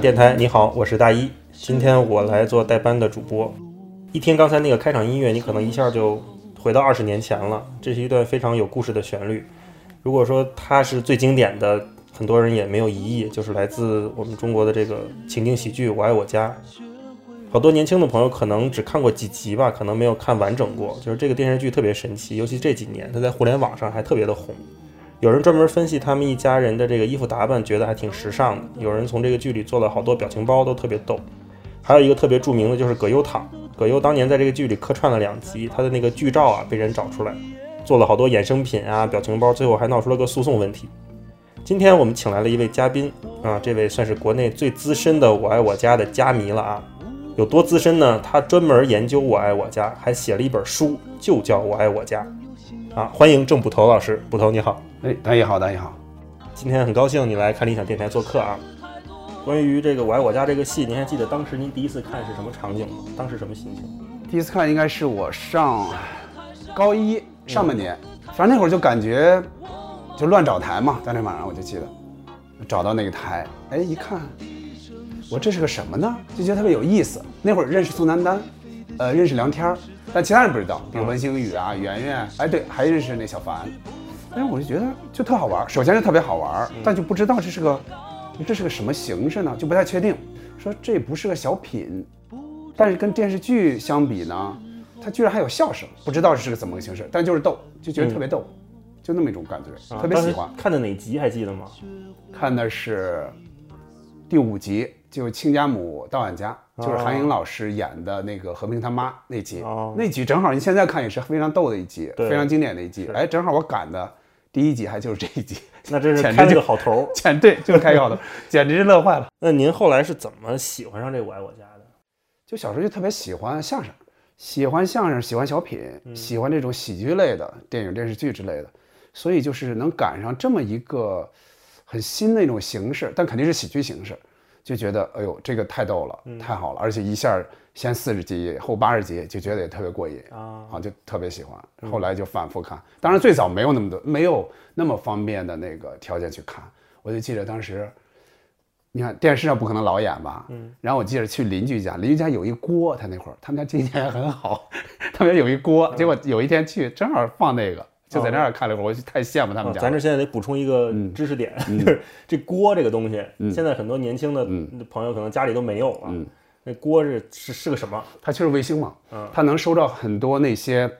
电台，你好，我是大一。今天我来做代班的主播。一听刚才那个开场音乐，你可能一下就回到二十年前了。这是一段非常有故事的旋律。如果说它是最经典的，很多人也没有疑义，就是来自我们中国的这个情景喜剧《我爱我家》。好多年轻的朋友可能只看过几集吧，可能没有看完整过。就是这个电视剧特别神奇，尤其这几年，它在互联网上还特别的红。有人专门分析他们一家人的这个衣服打扮，觉得还挺时尚的。有人从这个剧里做了好多表情包，都特别逗。还有一个特别著名的就是葛优躺，葛优当年在这个剧里客串了两集，他的那个剧照啊被人找出来，做了好多衍生品啊、表情包，最后还闹出了个诉讼问题。今天我们请来了一位嘉宾啊，这位算是国内最资深的《我爱我家》的家迷了啊。有多资深呢？他专门研究《我爱我家》，还写了一本书，就叫《我爱我家》。啊，欢迎郑捕头老师，捕头你好。哎，大爷好，大爷好。今天很高兴你来看理想电台做客啊。关于这个《我爱我家》这个戏，您还记得当时您第一次看是什么场景吗？当时什么心情？第一次看应该是我上高一上半年，反正那会儿就感觉就乱找台嘛。当天晚上我就记得找到那个台，哎，一看，我这是个什么呢？就觉得特别有意思。那会儿认识宋丹丹，呃，认识梁天儿，但其他人不知道，比如文星宇啊、圆圆，哎，对，还认识那小凡。但是我就觉得就特好玩，首先是特别好玩，但就不知道这是个这是个什么形式呢？就不太确定。说这不是个小品，但是跟电视剧相比呢，它居然还有笑声，不知道是个怎么个形式，但就是逗，就觉得特别逗，就那么一种感觉，特别喜欢。看的哪集还记得吗？看的是第五集，就亲家母到俺家，就是韩颖老师演的那个和平他妈那集，那集正好你现在看也是非常逗的一集，非常经典的一集。哎，正好我赶的。第一集还就是这一集，那真是开了个好头，简对就是开个好头，简直是乐坏了。那您后来是怎么喜欢上这《我爱我家》的？就小时候就特别喜欢相声，喜欢相声，喜欢小品，喜欢这种喜剧类的电影、电视剧之类的，所以就是能赶上这么一个很新的一种形式，但肯定是喜剧形式，就觉得哎呦，这个太逗了，太好了，而且一下。先四十集，后八十集，就觉得也特别过瘾啊，啊，就特别喜欢。后来就反复看，当然最早没有那么多，没有那么方便的那个条件去看。我就记得当时，你看电视上不可能老演吧，嗯。然后我记得去邻居家，邻居家有一锅，他那会儿他们家经济还很好，他们家有一锅。结果有一天去，正好放那个，就在那儿看了一会儿，我就太羡慕他们家。咱这现在得补充一个知识点，就是这锅这个东西，现在很多年轻的朋友可能家里都没有了。那锅是是是个什么？它就是卫星嘛，嗯，它能收到很多那些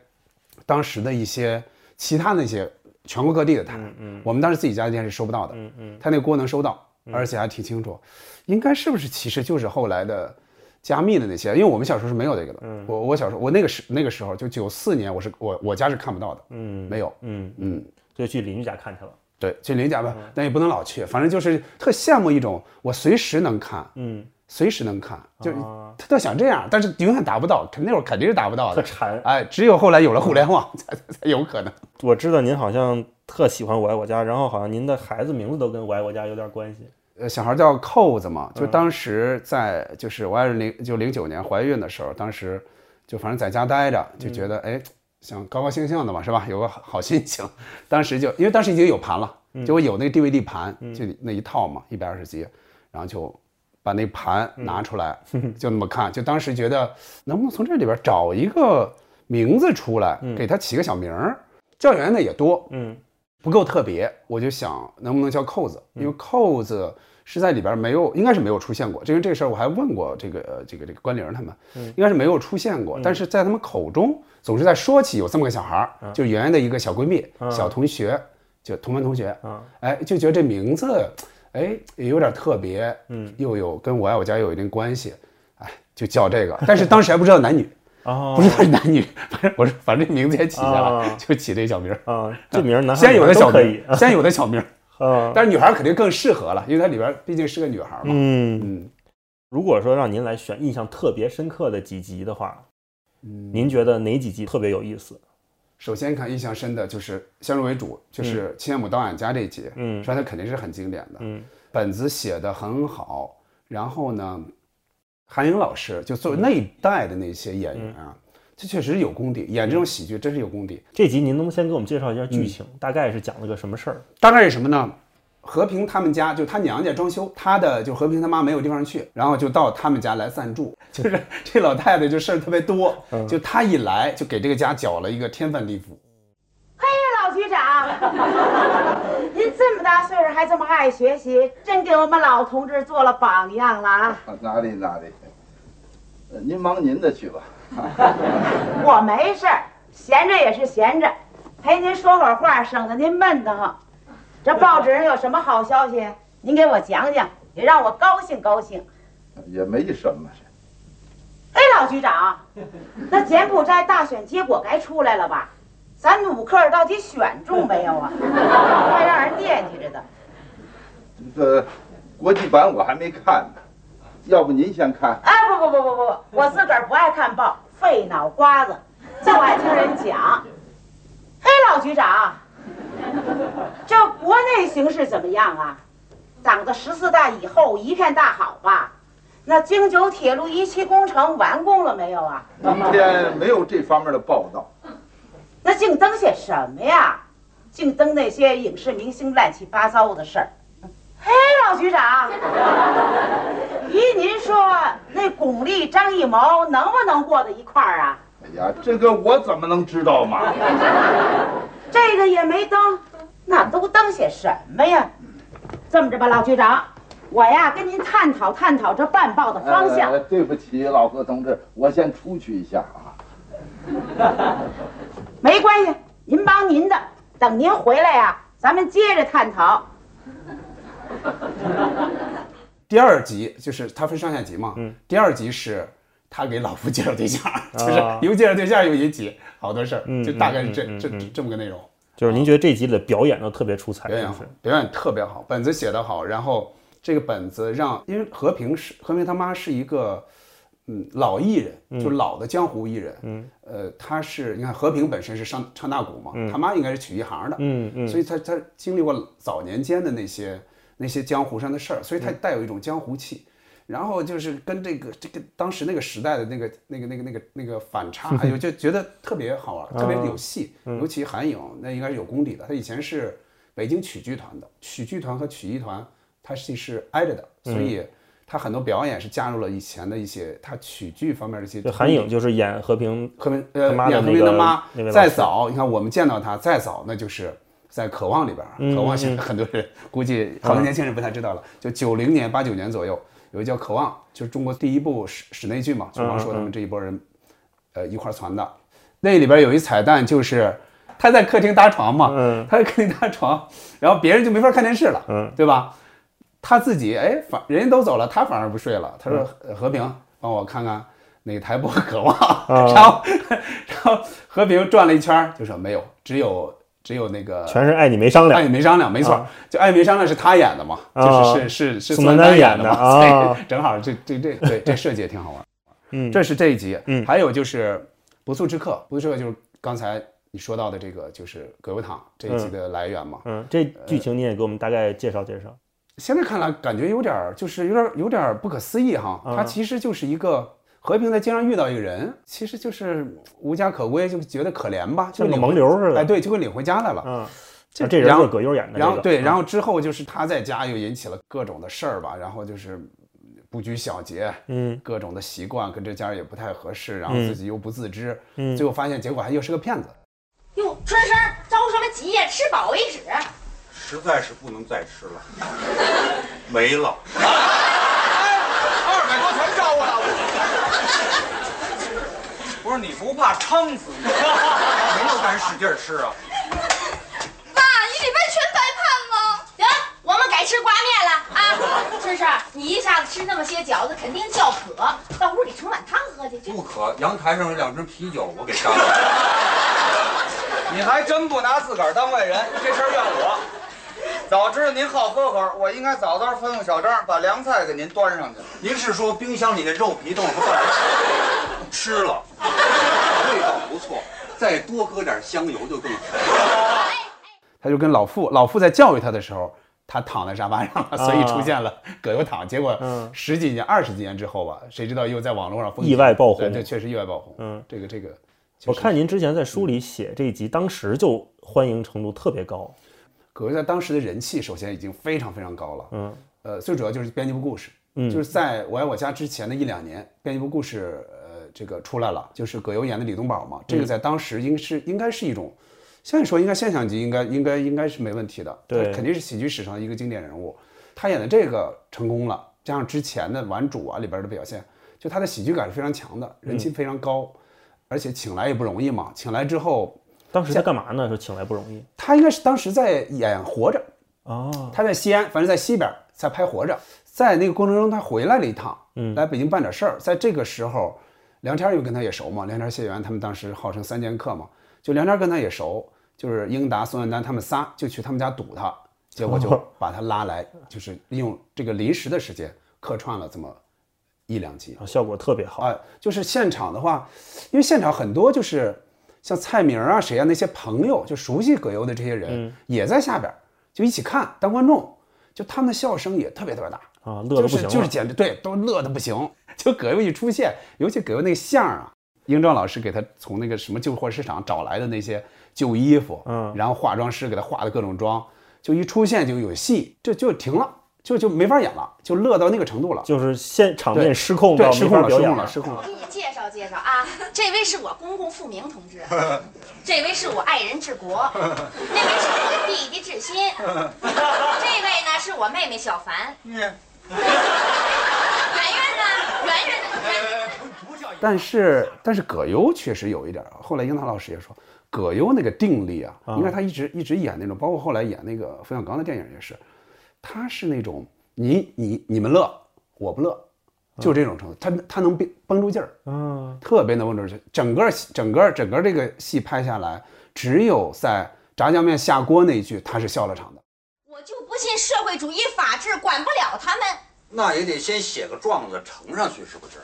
当时的一些其他那些全国各地的台，嗯嗯，我们当时自己家电视收不到的，嗯嗯，它那锅能收到，而且还挺清楚，应该是不是其实就是后来的加密的那些，因为我们小时候是没有这个的，嗯，我我小时候我那个时那个时候就九四年，我是我我家是看不到的，嗯，没有，嗯嗯，就去邻居家看去了，对，去邻居家吧，但也不能老去，反正就是特羡慕一种我随时能看，嗯。随时能看，就他都想这样，但是永远达不到，肯那会儿肯定是达不到的。特馋，哎，只有后来有了互联网，才才有可能。我知道您好像特喜欢《我爱我家》，然后好像您的孩子名字都跟《我爱我家》有点关系。呃，小孩叫扣子嘛，就当时在就是我爱人零就零九年怀孕的时候，当时就反正在家待着，就觉得哎想高高兴兴的嘛，是吧？有个好心情。当时就因为当时已经有盘了，就我有那个 DVD 盘，就那一套嘛，一百二十集，然后就。把那盘拿出来，就那么看，就当时觉得能不能从这里边找一个名字出来，给他起个小名儿。教员呢也多，嗯，不够特别，我就想能不能叫扣子，因为扣子是在里边没有，应该是没有出现过。因为这个事儿我还问过这个这个这个关玲他们，应该是没有出现过。但是在他们口中总是在说起有这么个小孩儿，就圆圆的一个小闺蜜、小同学，就同班同学，哎，就觉得这名字。哎，也有点特别，嗯，又有跟我爱我家有一定关系，哎，就叫这个。但是当时还不知道男女，啊，不知道是男女，反正我说，反正这名字也起下来，就起这小名啊。这名男先有的小名，先有的小名啊。但是女孩肯定更适合了，因为它里边毕竟是个女孩嘛。嗯嗯。如果说让您来选印象特别深刻的几集的话，嗯，您觉得哪几集特别有意思？首先看印象深的就是先入为主，就是亲家母到俺家这一集，嗯，说它肯定是很经典的，嗯，本子写的很好，然后呢，韩英老师就作为那一代的那些演员啊，这确实有功底，演这种喜剧真是有功底。这集您能不能先给我们介绍一下剧情，大概是讲了个什么事儿？大概是什么呢？和平他们家就他娘家装修，他的就和平他妈没有地方去，然后就到他们家来暂住。就是 这老太太就事儿特别多，就她一来就给这个家搅了一个天翻地覆。嘿，老局长，您这么大岁数还这么爱学习，真给我们老同志做了榜样了啊！哪里哪里，呃您忙您的去吧。我没事儿，闲着也是闲着，陪您说会儿话，省得您闷得慌。这报纸上有什么好消息，您给我讲讲，也让我高兴高兴。也没什么，哎，老局长，那柬埔寨大选结果该出来了吧？咱努克尔到底选中没有啊？还让人惦记着的。这个国际版我还没看呢，要不您先看？哎，不不不不不，我自个儿不爱看报，费脑瓜子，就爱听人讲。嘿，老局长，这国内形势怎么样啊？党的十四大以后一片大好吧？那京九铁路一期工程完工了没有啊？今天没有这方面的报道。那净登些什么呀？净登那些影视明星乱七八糟的事儿。嘿，老局长，依您说，那巩俐、张艺谋能不能过到一块儿啊？哎呀，这个我怎么能知道嘛？这个也没登，那都登些什么呀？这么着吧，老局长，我呀跟您探讨探讨这办报的方向。呃对不起，老何同志，我先出去一下啊。没关系，您忙您的，等您回来呀，咱们接着探讨。第二集就是他分上下集嘛，嗯，第二集是他给老夫介绍对象，就是啊由介绍对象又一集好多事儿，嗯就大概是这这这么个内容。就是您觉得这集里的表演都特别出彩，表演好表演特别好，本子写得好，然后这个本子让，因为和平是和平他妈是一个嗯老艺人，就老的江湖艺人，嗯，呃，他是你看和平本身是唱唱大鼓嘛，他妈应该是曲艺行的，嗯嗯，所以他他经历过早年间的那些那些江湖上的事儿，所以他带有一种江湖气。然后就是跟这个这个当时那个时代的那个那个那个那个那个反差，还有 就觉得特别好玩，特别有戏。尤其韩颖那应该是有功底的，他以前是北京曲剧团的，曲剧团和曲艺团它是是挨着的，所以他很多表演是加入了以前的一些他曲剧方面的一些韩颖就是演和平，和平呃妈演和平的妈再早你看我们见到他再早那就是在《渴望》里边渴望》现在很多人估计好多年轻人不太知道了，就九零年八九年左右有一个叫《渴望》，就是中国第一部室室内剧嘛，就王朔他们这一波人呃一块儿传的。那里边有一彩蛋，就是他在客厅搭床嘛，嗯他在客厅搭床，然后别人就没法看电视了，嗯对吧？他自己哎，反人家都走了，他反而不睡了。他说：“嗯呃和平，帮我看看哪台播 《渴望》。啊然后，然后和平转了一圈，就说没有，只有只有那个全是爱你没商量爱，你没商量，没错，啊就爱你没商量是他演的嘛，啊就是是是是宋丹丹演的嘛，正好这这这对这设计也挺好玩。嗯，这是这一集，嗯还有就是不速之客，不速之客就是刚才你说到的这个，就是葛优躺这一集的来源嘛。嗯，这剧情你也给我们大概介绍介绍。现在看来感觉有点儿，就是有点儿有点儿不可思议哈。嗯他其实就是一个和平在街上遇到一个人，其实就是无家可归，就觉得可怜吧，就跟个领回盲流似的哎，对，就给领回家来了。嗯，这然后啊这人就是葛优演的这个，然后对，嗯然后之后就是他在家又引起了各种的事儿吧，然后就是不拘小节，嗯各种的习惯跟这家也不太合适，然后嗯自己又不自知，嗯最后发现结果还又是个骗子。哟，春生着什么急呀？吃饱为止。实在是不能再吃了，没了。哎，二百多全招了，不是你不怕撑死你？没有敢使劲儿吃啊！爸，你得完全白盼吗？行，我们改吃挂面了啊！春生，你一下子吃那么些饺子，肯定叫渴，到屋里盛碗汤喝去。去不渴，阳台上有两瓶啤酒，我给上了。你还真不拿自个儿当外人，这事儿怨我。早知道您好喝口，我应该早早吩咐小张把凉菜给您端上去。您是说冰箱里的肉皮冻和饭吃了，味道不错，再多搁点香油就更好。他就跟老傅，老傅在教育他的时候，他躺在沙发上了，所以出现了葛优躺。结果嗯十几年、二十几年之后吧，谁知道又在网络上意外爆红对，这确实意外爆红。嗯，这个这个，我看您之前在书里写这一集，当时就欢迎程度特别高。葛优在当时的人气首先已经非常非常高了。嗯，呃，最主要就是编辑部故事，嗯就是在我爱我家之前的一两年，编辑部故事呃这个出来了，就是葛优演的李东宝嘛，这个在当时应是应该是一种，现在说应该现象级，应该应该应该是没问题的，对肯定是喜剧史上的一个经典人物。他演的这个成功了，加上之前的《顽主》啊里边的表现，就他的喜剧感是非常强的，人气非常高，而且请来也不容易嘛，请来之后，当时在干嘛呢？说请来不容易他应该是当时在演《活着》。哦，他在西安，反正在西边在拍《活着》，在那个过程中他回来了一趟，嗯来北京办点事儿。在这个时候，梁天又跟他也熟嘛，梁天、谢元他们当时号称三剑客嘛，就梁天跟他也熟，就是英达、宋丹丹他们仨就去他们家堵他，结果就把他拉来，就是利用这个临时的时间客串了这么一两集。啊效果特别好。啊，就是现场的话，因为现场很多就是像蔡明啊、谁啊那些朋友，就熟悉葛优的这些人，嗯也在下边就一起看当观众，就他们的笑声也特别特别大，啊，乐的不行。就是就是简直对，都乐的不行。就葛优一出现，尤其葛优那个相儿啊，英壮老师给他从那个什么旧货市场找来的那些旧衣服，嗯然后化妆师给他化的各种妆，就一出现就有戏，就就停了，就就没法演了，就乐到那个程度了。就是现场面对失控到，失控了，法表演失控了，失控了我。给你介绍介绍啊，这位是我公公富明同志，这位是我爱人治国，那位是我的弟弟志新，这位呢是我妹妹小凡。圆圆呢？圆圆呢？圆圆但是但是葛优确实有一点，后来樱桃老师也说，葛优那个定力啊，啊你看他一直一直演那种，包括后来演那个冯小刚的电影也是，他是那种你你你们乐我不乐，就这种程度，他他能绷绷住劲儿，嗯，特别能绷住劲儿。整个整个整个这个戏拍下来，只有在炸酱面下锅那一句他是笑了场的。我就不信社会主义法治管不了他们。那也得先写个状子呈上去，是不是？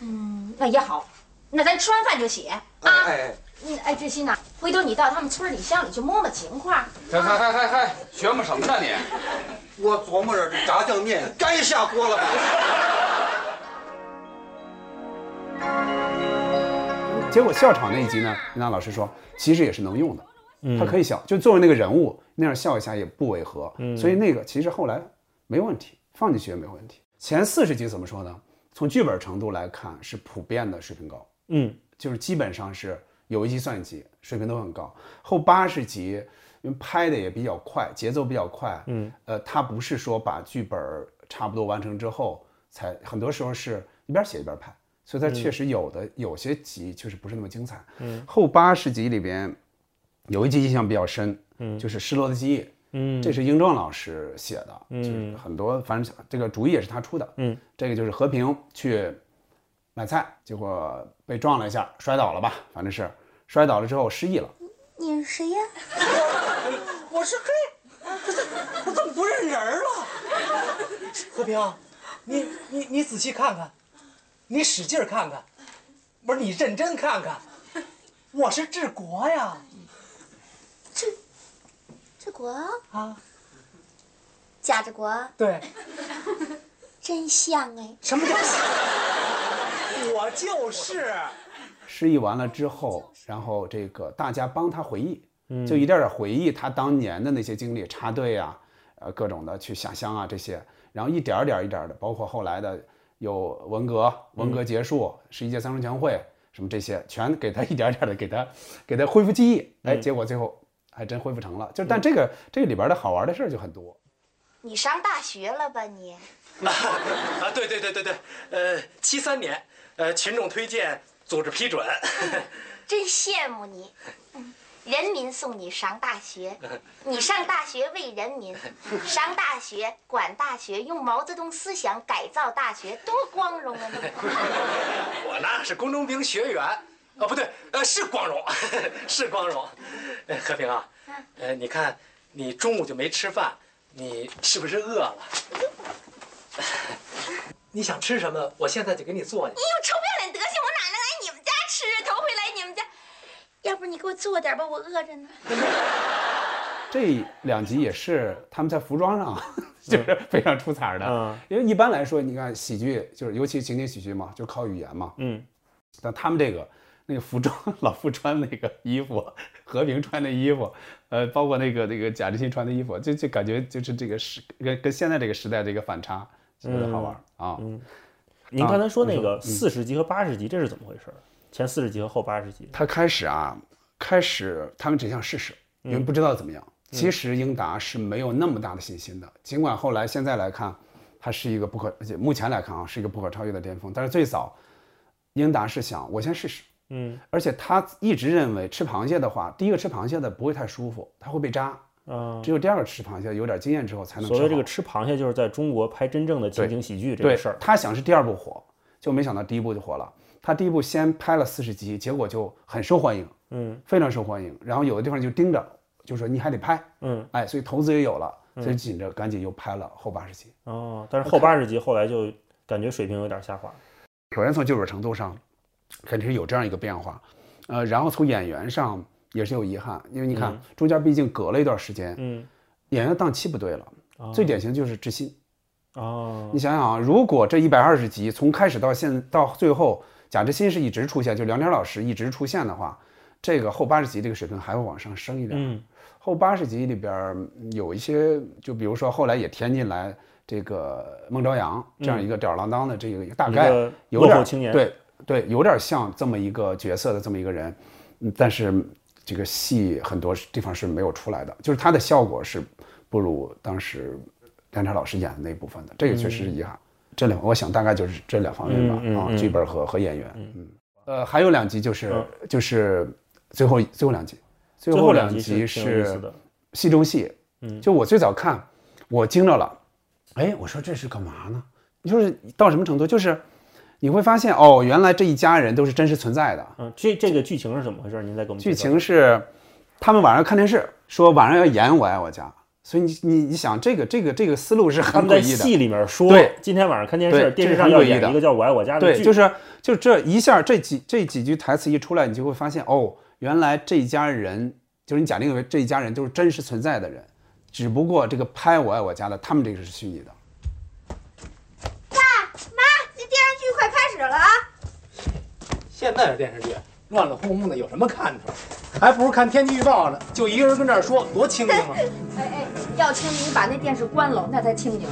嗯，那也好，那咱吃完饭就写啊。哎哎嗯，哎，志新呐，回头你到他们村里乡里去摸摸情况。嗨嗨嗨嗨嗨，学摸什么呢你？我琢磨着这炸酱面该下锅了吧？结果笑场那一集呢，林娜老师说其实也是能用的，嗯他可以笑，就作为那个人物那样笑一下也不违和，嗯所以那个其实后来没问题，放进去也没问题。前四十集怎么说呢？从剧本程度来看是普遍的水平高，嗯，就是基本上是有一集算一集，水平都很高。后八十集因为拍的也比较快，节奏比较快，嗯，呃，他不是说把剧本差不多完成之后才，很多时候是一边写一边拍，所以它确实有的、有些集确实不是那么精彩。嗯，后八十集里边有一集印象比较深，嗯就是《失落的记忆》。嗯，这是英壮老师写的，嗯就是很多，反正这个主意也是他出的。嗯，这个就是和平去买菜，结果被撞了一下，摔倒了吧，反正是摔倒了之后失忆了。你是谁呀？我是嘿，我怎么不认人了？和平，你你你仔细看看，你使劲看看，不是你认真看看，我是治国呀治国，啊，贾志国，对，真像哎。什么叫我就是，失忆完了之后，然后这个大家帮他回忆，嗯。就一点点回忆他当年的那些经历，插队啊，呃，各种的去下乡啊这些，然后一点儿点儿一点儿的，包括后来的有文革，文革结束，十一届三中全会什么这些，全给他一点点的给他给他恢复记忆，哎，结果最后还真恢复成了。就但这个这个里边的好玩的事儿就很多。你上大学了吧你？啊，对对对对对，呃，七三年，呃，群众推荐，组织批准，真羡慕你。嗯人民送你上大学，你上大学为人民，上大学管大学，用毛泽东思想改造大学，多光荣啊！我呢是工农兵学员，啊不对，呃是光荣，是光荣。呃和平啊，呃你看你中午就没吃饭，你是不是饿了？你想吃什么？我现在就给你做去。你有臭不要脸德行，我哪能来你们家吃啊？头回来你们家，要不你给我做点吧，我饿着呢。这两集也是他们在服装上就是非常出彩的，嗯因为一般来说，你看喜剧就是尤其情景喜剧嘛，就靠语言嘛，嗯，但他们这个那个服装 老傅穿那个衣服 和平穿的衣服，呃，包括那个那个贾志新穿的衣服，就就感觉就是这个时跟跟现在这个时代的一个反差，特别好玩啊。嗯，您刚才说那个嗯四十集和八十集，这是怎么回事？前四十集和后八十集？他开始啊，开始他们只想试试，因为不知道怎么样。其实英达是没有那么大的信心的，尽管后来现在来看，它是一个不可，而且目前来看啊是一个不可超越的巅峰。但是最早，英达是想我先试试，嗯而且他一直认为吃螃蟹的话，第一个吃螃蟹的不会太舒服，它会被扎。啊，只有第二个吃螃蟹有点经验之后才能。所谓这个吃螃蟹，就是在中国拍真正的情景喜剧这个事儿。他想是第二部火，就没想到第一部就火了。他第一部先拍了四十集，结果就很受欢迎，嗯非常受欢迎。然后有的地方就盯着，就说你还得拍，嗯哎，所以投资也有了，所以紧着赶紧又拍了后八十集。哦，但是后八十集后来就感觉水平有点下滑。首先从技术程度上，肯定是有这样一个变化，呃，然后从演员上也是有遗憾，因为你看、嗯中间毕竟隔了一段时间，嗯演员的档期不对了。哦最典型就是知心，哦你想想啊，如果这一百二十集从开始到现到最后，贾志新是一直出现，就梁天老师一直出现的话，这个后八十集这个水平还会往上升一点。嗯后八十集里边儿有一些，就比如说后来也添进来这个孟朝阳这样一个吊儿郎当的这个大概有点对对，有点像这么一个角色的这么一个人，嗯但是这个戏很多地方是没有出来的，就是他的效果是不如当时梁朝老师演的那部分的，这个确实是遗憾。这两我想大概就是这两方面吧，啊，嗯嗯嗯剧本和和演员，嗯，呃，还有两集就是、就是最后最后两集，最最后两集是戏中戏，嗯就我最早看，我惊着了，哎，我说这是干嘛呢？就是到什么程度？就是你会发现哦，原来这一家人都是真实存在的。嗯，这这个剧情是怎么回事？您再给我们剧情是，他们晚上看电视，说晚上要演《我爱我家》，所以你你你想，这个这个这个思路是他们在很诡异的。戏里面说，对今天晚上看电视，电视上要演一个叫《我爱我家》的对，剧，就是就这一下，这几这几句台词一出来，你就会发现哦，原来这一家人就是你假定为这一家人都是真实存在的人，只不过这个拍《我爱我家》的，他们这个是虚拟的。爸妈，这电视剧快开始了啊！现在的电视剧乱乱哄哄的，有什么看头？还不如看天气预报呢。就一个人跟这儿说，多清静啊！哎哎，要清静，你把那电视关了，那才清静。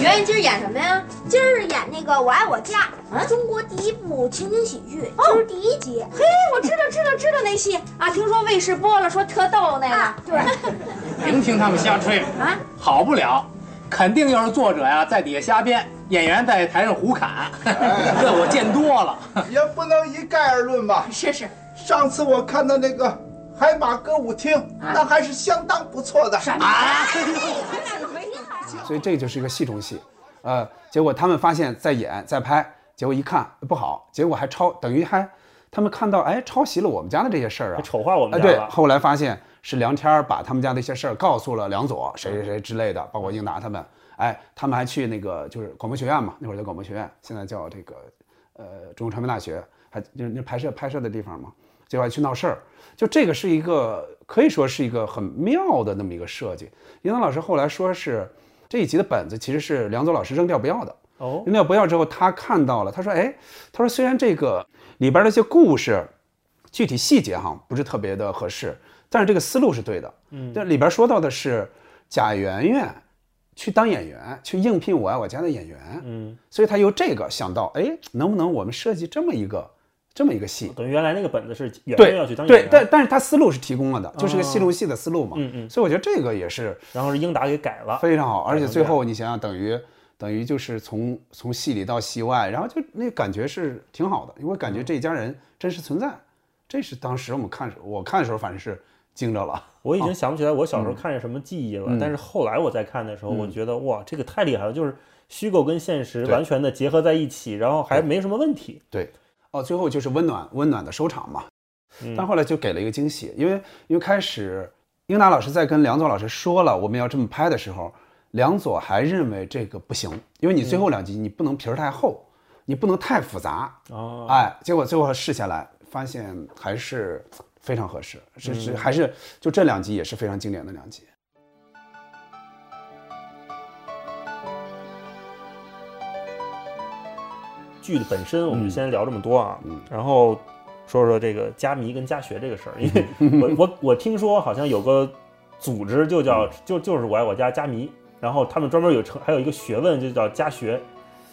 圆圆今儿演什么呀？今儿演那个《我爱我家》，啊，中国第一部情景喜剧，今儿第一集。嘿，我知道知道知道那戏啊，听说卫视播了，说特逗那个。对，甭听他们瞎吹啊，好不了，肯定又是作者呀在底下瞎编，演员在台上胡侃，这 我见多了。也不能一概而论吧。是是，上次我看到那个海马歌舞厅，那还是相当不错的。啊，所以这就是一个戏中戏，呃，结果他们发现在演在拍，结果一看不好，结果还抄，等于还他们看到哎抄袭了我们家的这些事儿啊，丑化我们家了。后来发现是梁天儿把他们家的一些事儿告诉了梁左谁谁谁之类的，包括英达他们，哎，他们还去那个就是广播学院嘛，那会儿叫广播学院，现在叫这个呃中国传媒大学，还就是那拍摄拍摄的地方嘛，结果还去闹事儿，就这个是一个可以说是一个很妙的那么一个设计。英达老师后来说是这一集的本子其实是梁左老师扔掉不要的，哦，扔掉不要之后，他看到了，他说：“哎，他说虽然这个里边的一些故事，具体细节哈不是特别的合适，但是这个思路是对的。嗯这里边说到的是贾圆圆去当演员，去应聘《我爱我家》的演员，嗯，所以他由这个想到，哎，能不能我们设计这么一个这么一个戏？等于原来那个本子是演员对要去当演员，，对但但是他思路是提供了的，就是个戏哦中戏的思路嘛。嗯嗯，所以我觉得这个也是然后是英达给改了，非常好，而且最后你想想，等于等于就是从从戏里到戏外，然后就那感觉是挺好的，因为感觉这一家人真实存在，这是当时我们看我看的时候反正是惊着了。我已经想不起来我小时候看是什么记忆了，嗯。但是后来我再看的时候，嗯。我觉得哇，这个太厉害了，就是虚构跟现实完全的结合在一起，然后还没什么问题。对，哦，最后就是温暖温暖的收场嘛。嗯。但后来就给了一个惊喜，因为因为开始英达老师在跟梁左老师说了我们要这么拍的时候，梁左还认为这个不行，因为你最后两集你不能皮儿太厚，你不能太复杂，哦，哎，结果最后试下来，发现还是非常合适，是是嗯还是就这两集也是非常经典的两集。剧的本身我们嗯先聊这么多啊，嗯然后说说这个加迷跟加学这个事儿，因为 我我我听说好像有个组织就叫就就是我爱我家加迷，然后他们专门有成还有一个学问就叫加学，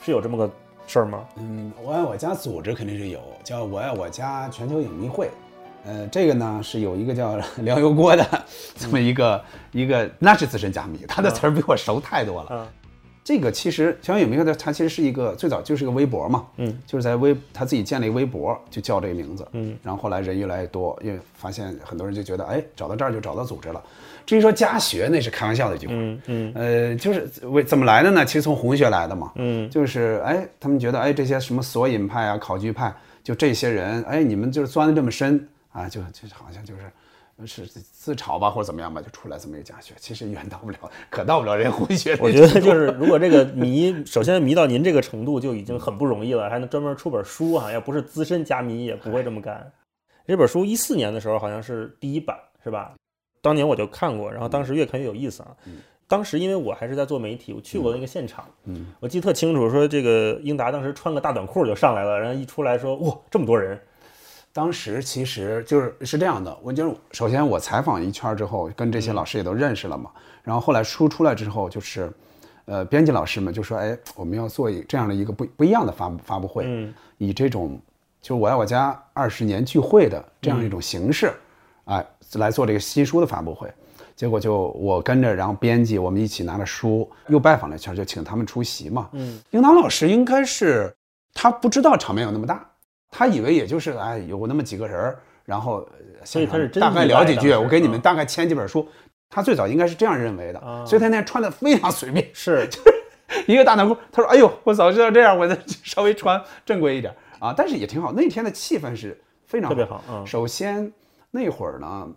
是有这么个事儿吗？嗯，我爱我家组织肯定是有，叫我爱我家全球影迷会。呃，这个呢是有一个叫 辽油锅的这么一个一个，那是资深加密，他的词儿比我熟太多了。嗯，这个其实全球影迷会的，他其实是一个最早就是一个微博嘛，嗯，就是在微他自己建了一个微博，就叫这个名字，嗯，然后后来人越来越多，因为发现很多人就觉得，哎，找到这儿就找到组织了。至于说家学，那是开玩笑的一句话，嗯嗯呃，就是为怎么来的呢？其实从红学来的嘛，嗯就是哎，他们觉得哎，这些什么索引派啊、考据派，就这些人，哎，你们就是钻的这么深啊，就就好像就是是自嘲吧，或者怎么样吧，就出来这么一个假学，其实远到不了，可到不了人红学。我觉得就是，如果这个迷，首先迷到您这个程度就已经很不容易了，还能专门出本书哈、要不是资深家迷也不会这么干。这本书一四年的时候好像是第一版，是吧？当年我就看过，然后当时越看越有意思啊。当时因为我还是在做媒体，我去过那个现场，嗯，我记得特清楚，说这个英达当时穿个大短裤就上来了，然后一出来说哇这么多人，当时其实就是是这样的，我就是首先我采访一圈之后，跟这些老师也都认识了嘛，然后后来书出来之后，就是，呃，编辑老师们就说，哎，我们要做一这样的一个不不一样的发布发布会，嗯以这种就我爱我家二十年聚会的这样一种形式，哎，来做这个新书的发布会。结果就我跟着，然后编辑我们一起拿着书，又拜访了一圈，就请他们出席嘛。嗯，英达老师应该是他不知道场面有那么大，他以为也就是哎有那么几个人儿，然后呃所以他是大概聊几句，我给你们嗯大概签几本书。他最早应该是这样认为的，啊所以他那天穿的非常随便，是 就是一个大短裤。他说：“哎呦，我早知道这样，我再稍微穿正规一点啊。”但是也挺好，那天的气氛是非常特别好嗯首先那会儿呢，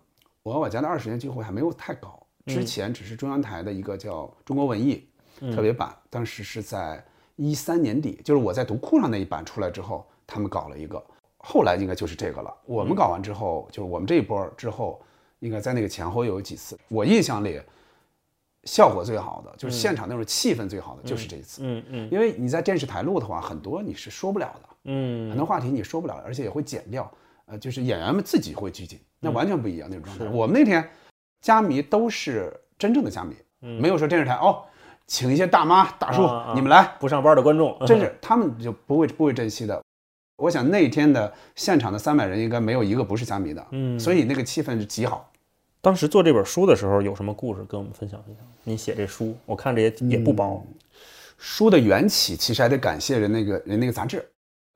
我和我家的二十年聚会还没有太高，之前只是中央台的一个叫《中国文艺》特别版，当时是在一三年底，就是我在读库上那一版出来之后，他们搞了一个，后来应该就是这个了。我们搞完之后，就是我们这一波之后，应该在那个前后有几次，我印象里。效果最好的就是现场那种气氛最好的，就是这一次。嗯嗯因为你在电视台录的话，很多你是说不了的，嗯很多话题你说不了，而且也会剪掉。呃，就是演员们自己会拘谨，那完全不一样那种状态。我们那天家迷都是真正的家迷，没有说电视台哦，请一些大妈大叔、啊啊你们来，不上班的观众，真是他们就不会不会珍惜的。我想那天的现场的三百人应该没有一个不是虾米的，嗯所以那个气氛是极好。当时做这本书的时候有什么故事跟我们分享分享？你写这书，我看这也也不薄，书的缘起其实还得感谢人那个人那个杂志，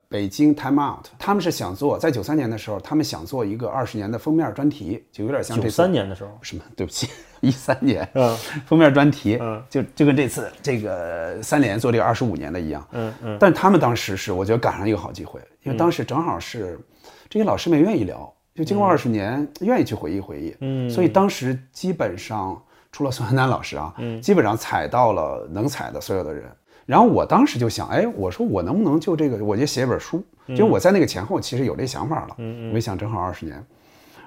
北京 Time Out，他们是想做，在九三年的时候，他们想做一个二十年的封面专题，就有点像这三年的时候，什么？对不起，一三年，嗯封面专题，嗯就就跟这次这个三联做这个二十五年的一样，嗯嗯但他们当时是我觉得赶上一个好机会，因为当时正好是这些老师们愿意聊，就经过二十年愿意去回忆回忆，嗯所以当时基本上除了宋丹丹老师啊，嗯基本上采到了能采的所有的人。然后我当时就想，哎，我说我能不能就这个，我就写一本书。就我在那个前后其实有这想法了，嗯我一想正好二十年，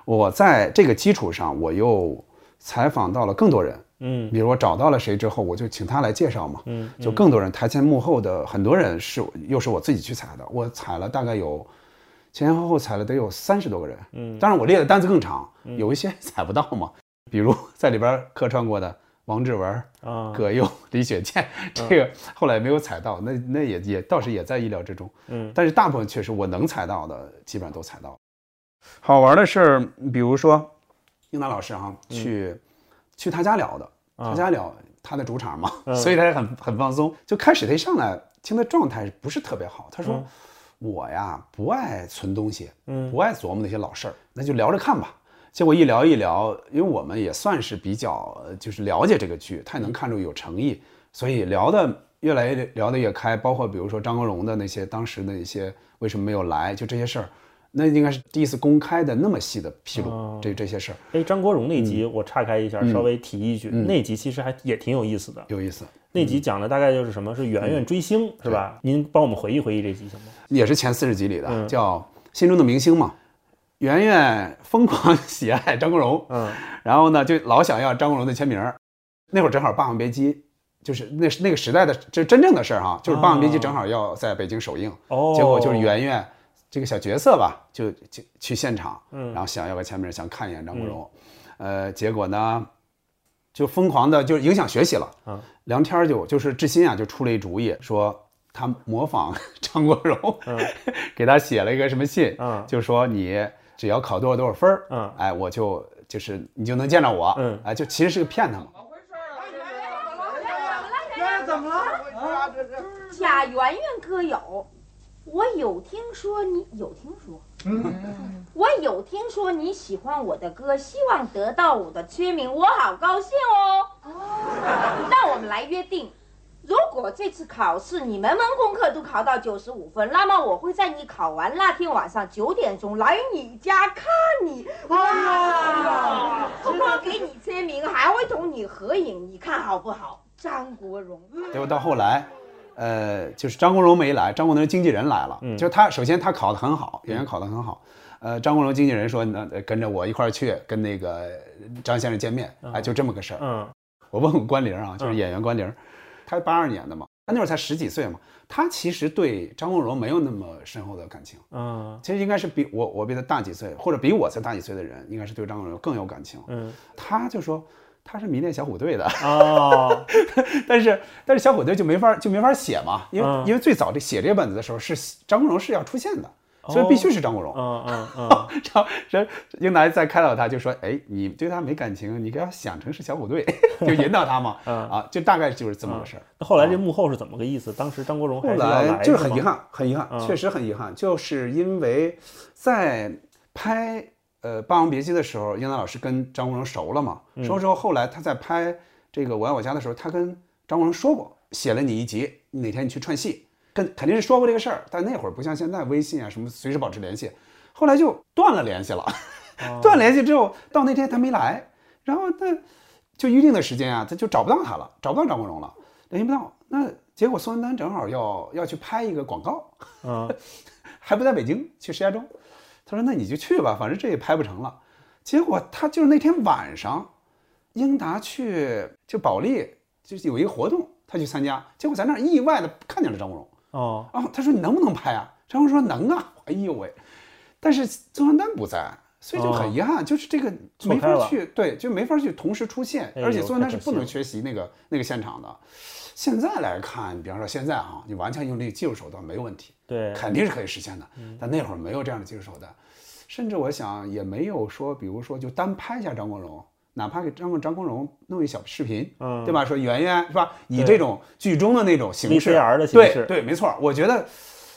我在这个基础上，我又采访到了更多人，嗯。比如我找到了谁之后，我就请他来介绍嘛，嗯就更多人台前幕后的很多人是又是我自己去采的，我采了大概有前前后后采了得有三十多个人，嗯。当然我列的单子更长，有一些采不到嘛，比如在里边客串过的王志文、啊，葛优、李雪健，这个后来没有采到，那那也也倒是也在意料之中，嗯。但是大部分确实我能采到的基本上都采到了。好玩的事儿，比如说英达老师哈、去、去他家聊的，啊他家聊他的主场嘛，嗯所以他也很很放松。就开始他一上来听的状态不是特别好，他说、嗯我呀不爱存东西，嗯不爱琢磨那些老事儿，那就聊着看吧。结果一聊一聊，因为我们也算是比较呃就是了解这个剧，他也能看出有诚意，所以聊的越来越聊得越开。包括比如说张国荣的那些当时的一些为什么没有来，就这些事儿，那应该是第一次公开的那么细的披露、哦这这些事儿，哎，张国荣那嗯集我岔开一下，稍微提一句，那集其实还也挺有意思的。有意思。那集讲的大概就是什么是圆圆追星，是吧？您帮我们回忆回忆这集行吗？也是前四十集里的，嗯叫《心中的明星》嘛。圆圆疯狂 喜爱张国荣，嗯然后呢，就老想要张国荣的签名儿。那会儿正好《霸王别姬》，就是那是那个时代的这真正的事儿哈，就是《霸王别姬》正好要在北京首映，哦，结果就是圆圆这个小角色吧，就就去现场，嗯。然后想要个签名，想看一眼张国荣，呃，结果呢，就疯狂的就影响学习了。嗯。梁天儿就就是志新啊，就出了一主意，说他模仿 张国荣，给他写了一个什么信，嗯。就说你只要考多少多少分儿，嗯哎，我就就是你就能见着我，嗯。哎，就其实是个骗他嘛。怎么了？贾圆圆歌友，我有听说你有听说，我有听说你喜欢我的歌，希望得到我的签名，我好高兴哦。那我们来约定，如果这次考试你门门功课都考到九十五分，那么我会在你考完那天晚上九点钟来你家看你。哇！不光给你签名，还会同你合影，你看好不好？张国荣。结果到后来，呃，就是张国荣没来，张国荣经纪人来了。嗯就是他首先他考得很好，演员考得很好。呃，张国荣经纪人说，那呃跟着我一块儿去跟那个张先生见面，哎，就这么个事儿。嗯我问过关凌啊，就是嗯演员关凌，他八二年的嘛，他那会儿才十几岁嘛，他其实对张国荣没有那么深厚的感情。嗯其实应该是比我我比他大几岁，或者比我才大几岁的人，应该是对张国荣更有感情。嗯他就说他是迷恋小虎队的，哦。但是但是小虎队就没法就没法写嘛，因为、嗯。因为最早这写这个本子的时候是张国荣是要出现的，所以必须是张国荣。嗯嗯嗯。然后这英达在开导他，就说：“哎，你对他没感情，你给他想成是小虎队，就引导他嘛。嗯。啊，就大概就是这么个事儿。那后来这幕后是怎么个意思？当时张国荣后来就是很遗憾，很遗憾，嗯。确实很遗憾，就是因为在拍呃《霸王别姬》的时候，英达老师跟张国荣熟了嘛，嗯熟了之后，后来他在拍这个《我爱我家》的时候，他跟张国荣说过，写了你一集，哪天你去串戏，跟肯定是说过这个事儿，但那会儿不像现在微信啊什么随时保持联系，后来就断了联系了，哦 断联系之后，到那天他没来，然后那就预定的时间啊，他就找不到他了，找不到张国荣了，联系不到。那结果宋丹丹正好要要去拍一个广告，嗯 还不在北京，去石家庄。他说：“那你就去吧，反正这也拍不成了。”结果他就是那天晚上，英达去就保利就是有一个活动，他去参加，结果在那儿意外的看见了张国荣。哦啊，他说你能不能拍啊？张国荣说能啊。哎呦喂，但是曾丹丹不在，所以就很遗憾，就是这个没法去，对，就没法去同时出现，哎而且曾丹丹是不能缺席那个那个现场的。现在来看，比方说现在啊，你完全用这个技术手段没问题，对肯定是可以实现的。但那会儿没有这样的技术手段，甚至我想也没有说，比如说就单拍一下张国荣，哪怕给张张国荣弄一小视频，嗯对吧？说圆圆是吧？以这种剧中的那种形式的形式对对，没错。我觉得，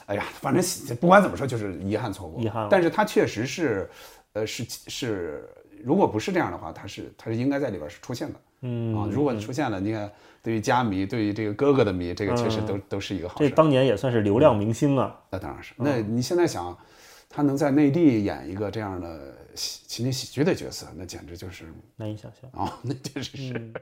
哎呀，反正不管怎么说，就是遗憾错过。遗憾但是他确实是，呃，是是，如果不是这样的话，他是他是应该在里边是出现的。嗯啊，如果出现了，你看，对于家迷，对于这个哥哥的迷，这个确实嗯都都是一个好事这。当年也算是流量明星啊。那当然是。那你现在想，他能在内地演一个这样的喜情景喜剧的角色，那简直就是难以想象。啊，那确实是。嗯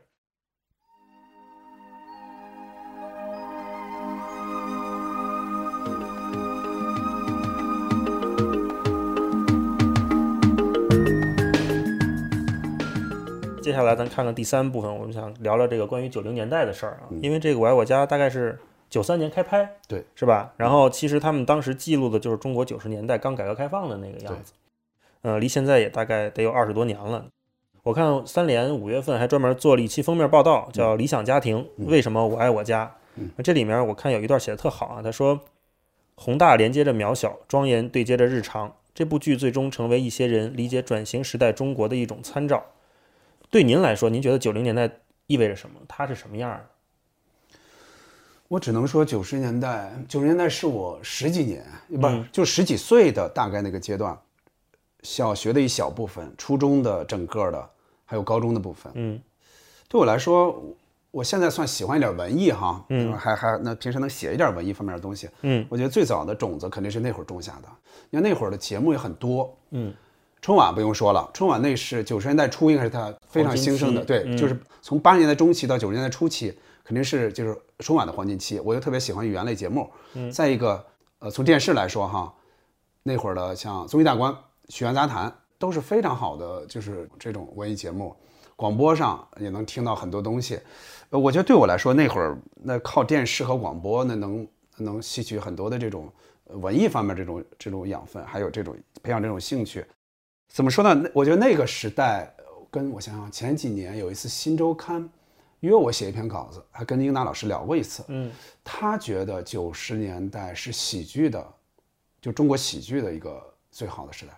接下来咱看看第三部分，我们想聊聊这个关于九零年代的事儿啊，因为这个《我爱我家》大概是九三年开拍，对，是吧？然后其实他们当时记录的就是中国九十年代刚改革开放的那个样子，呃，离现在也大概得有二十多年了。我看三联五月份还专门做了一期封面报道，叫《理想家庭：为什么我爱我家》。这里面我看有一段写的特好啊，他说：“宏大连接着渺小，庄严对接着日常。这部剧最终成为一些人理解转型时代中国的一种参照。”对您来说，您觉得九零年代意味着什么？它是什么样的？我只能说，九十年代，九十年代是我十几年，不就十几岁的大概那个阶段，小学的一小部分，初中的整个的，还有高中的部分。嗯，对我来说，我现在算喜欢一点文艺哈，嗯还还那平时能写一点文艺方面的东西。嗯我觉得最早的种子肯定是那会儿种下的。你看那会儿的节目也很多，嗯，春晚不用说了，春晚那是九十年代初应该是它非常兴盛的，对，就是从八十年代中期到九十年代初期，肯定是就是春晚的黄金期。我又特别喜欢语言类节目，嗯再一个，呃，从电视来说哈，那会儿的像综艺大观、曲苑杂谈都是非常好的，就是这种文艺节目。广播上也能听到很多东西，呃，我觉得对我来说那会儿那靠电视和广播那能能吸取很多的这种呃文艺方面这种这种养分，还有这种培养这种兴趣。怎么说呢？那我觉得那个时代，呃跟我想想，前几年有一次《新周刊》约我写一篇稿子，还跟英达老师聊过一次。嗯，他觉得九十年代是喜剧的，就中国喜剧的一个最好的时代。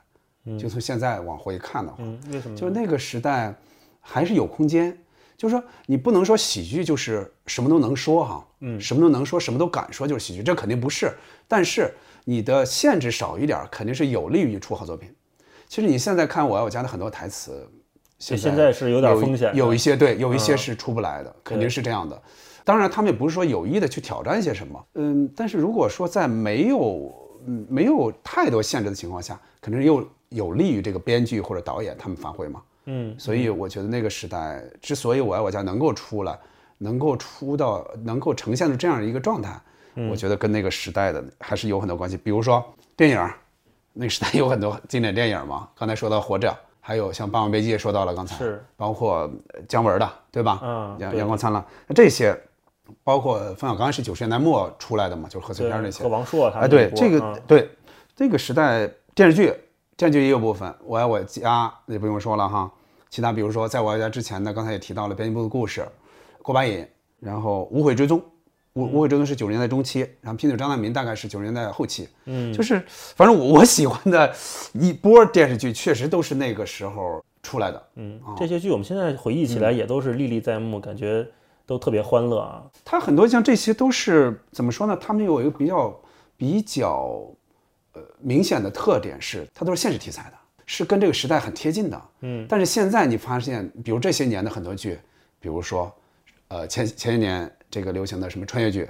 嗯就从现在往回看的话，嗯，为什么呢？就那个时代还是有空间。就是说，你不能说喜剧就是什么都能说哈，嗯什么都能说，什么都敢说就是喜剧，这肯定不是。但是你的限制少一点，肯定是有利于你出好作品。其实你现在看《我爱我家》的很多台词，对现在是有点一风险的有一些对，有一些嗯是出不来的，肯定是这样的。当然，他们也不是说有意的去挑战一些什么，嗯，但是如果说在没有嗯没有太多限制的情况下，肯定又有利于这个编剧或者导演他们发挥嘛。嗯，所以我觉得那个时代之所以《我爱我家》能够出来，能够出到能够呈现出这样一个状态，嗯我觉得跟那个时代的还是有很多关系。比如说电影儿，那个时代有很多经典电影嘛，刚才说到《活着》，还有像《霸王别姬》也说到了，刚才是包括呃姜文的，对吧？阳嗯阳阳光灿烂，那这些，包括冯小刚是九十年代末出来的嘛，就是贺岁片那些和。王朔他哎，对这个嗯对这个时代电视剧，电视剧也有部分，《我爱我家》也不用说了哈。其他比如说在我爱我家之前呢，刚才也提到了编辑部的故事，过把瘾，然后无悔追踪。无无悔追踪是九十年代中期，然后拼酒张大民大概是九十年代后期，嗯，就是反正我我喜欢的一波电视剧，确实都是那个时候出来的。嗯啊，这些剧我们现在回忆起来也都是历历在目，感觉都特别欢乐啊。它很多像这些都是怎么说呢？他们有一个比较比较呃明显的特点是，它都是现实题材的，是跟这个时代很贴近的。嗯，但是现在你发现，比如这些年的很多剧，比如说，呃前前些年这个流行的什么穿越剧，